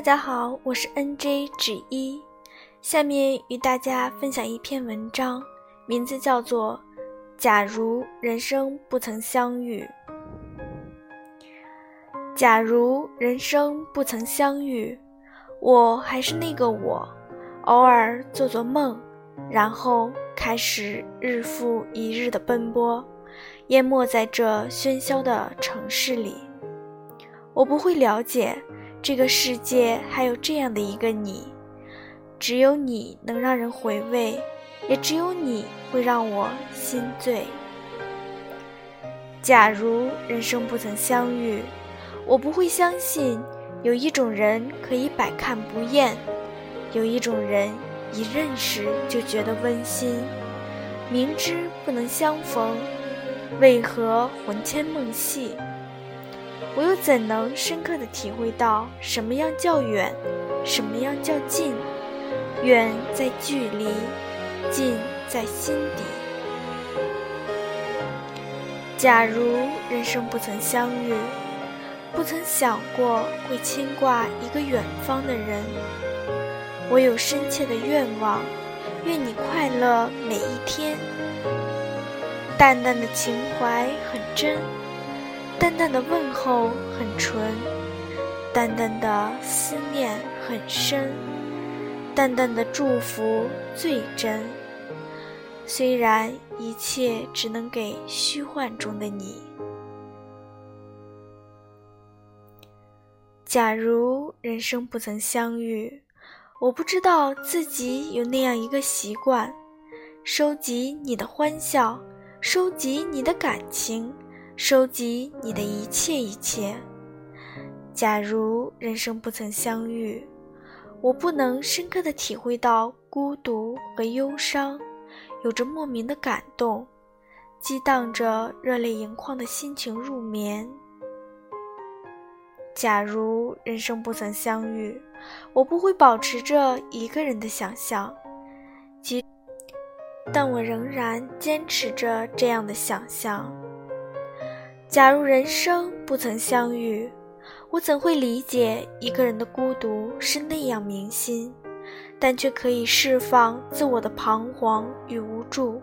大家好，我是 N J 指一，下面与大家分享一篇文章，名字叫做《假如人生不曾相遇》。假如人生不曾相遇，我还是那个我，偶尔做做梦，然后开始日复一日的奔波，淹没在这喧嚣的城市里。我不会了解。这个世界还有这样的一个你，只有你能让人回味，也只有你会让我心醉。假如人生不曾相遇，我不会相信有一种人可以百看不厌，有一种人一认识就觉得温馨。明知不能相逢，为何魂牵梦系？我又怎能深刻的体会到什么样叫远，什么样叫近？远在距离，近在心底。假如人生不曾相遇，不曾想过会牵挂一个远方的人，我有深切的愿望，愿你快乐每一天。淡淡的情怀很真。淡淡的问候很纯，淡淡的思念很深，淡淡的祝福最真。虽然一切只能给虚幻中的你。假如人生不曾相遇，我不知道自己有那样一个习惯：收集你的欢笑，收集你的感情。收集你的一切一切。假如人生不曾相遇，我不能深刻的体会到孤独和忧伤，有着莫名的感动，激荡着热泪盈眶的心情入眠。假如人生不曾相遇，我不会保持着一个人的想象，即，但我仍然坚持着这样的想象。假如人生不曾相遇，我怎会理解一个人的孤独是那样铭心，但却可以释放自我的彷徨与无助，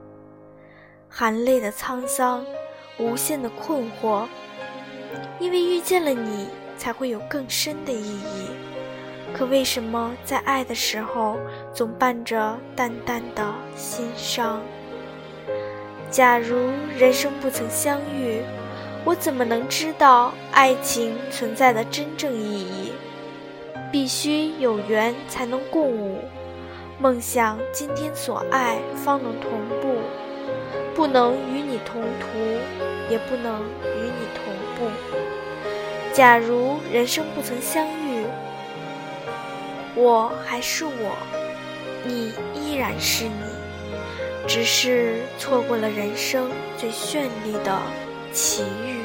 含泪的沧桑，无限的困惑。因为遇见了你，才会有更深的意义。可为什么在爱的时候，总伴着淡淡的心伤？假如人生不曾相遇。我怎么能知道爱情存在的真正意义？必须有缘才能共舞，梦想今天所爱方能同步，不能与你同途，也不能与你同步。假如人生不曾相遇，我还是我，你依然是你，只是错过了人生最绚丽的奇遇。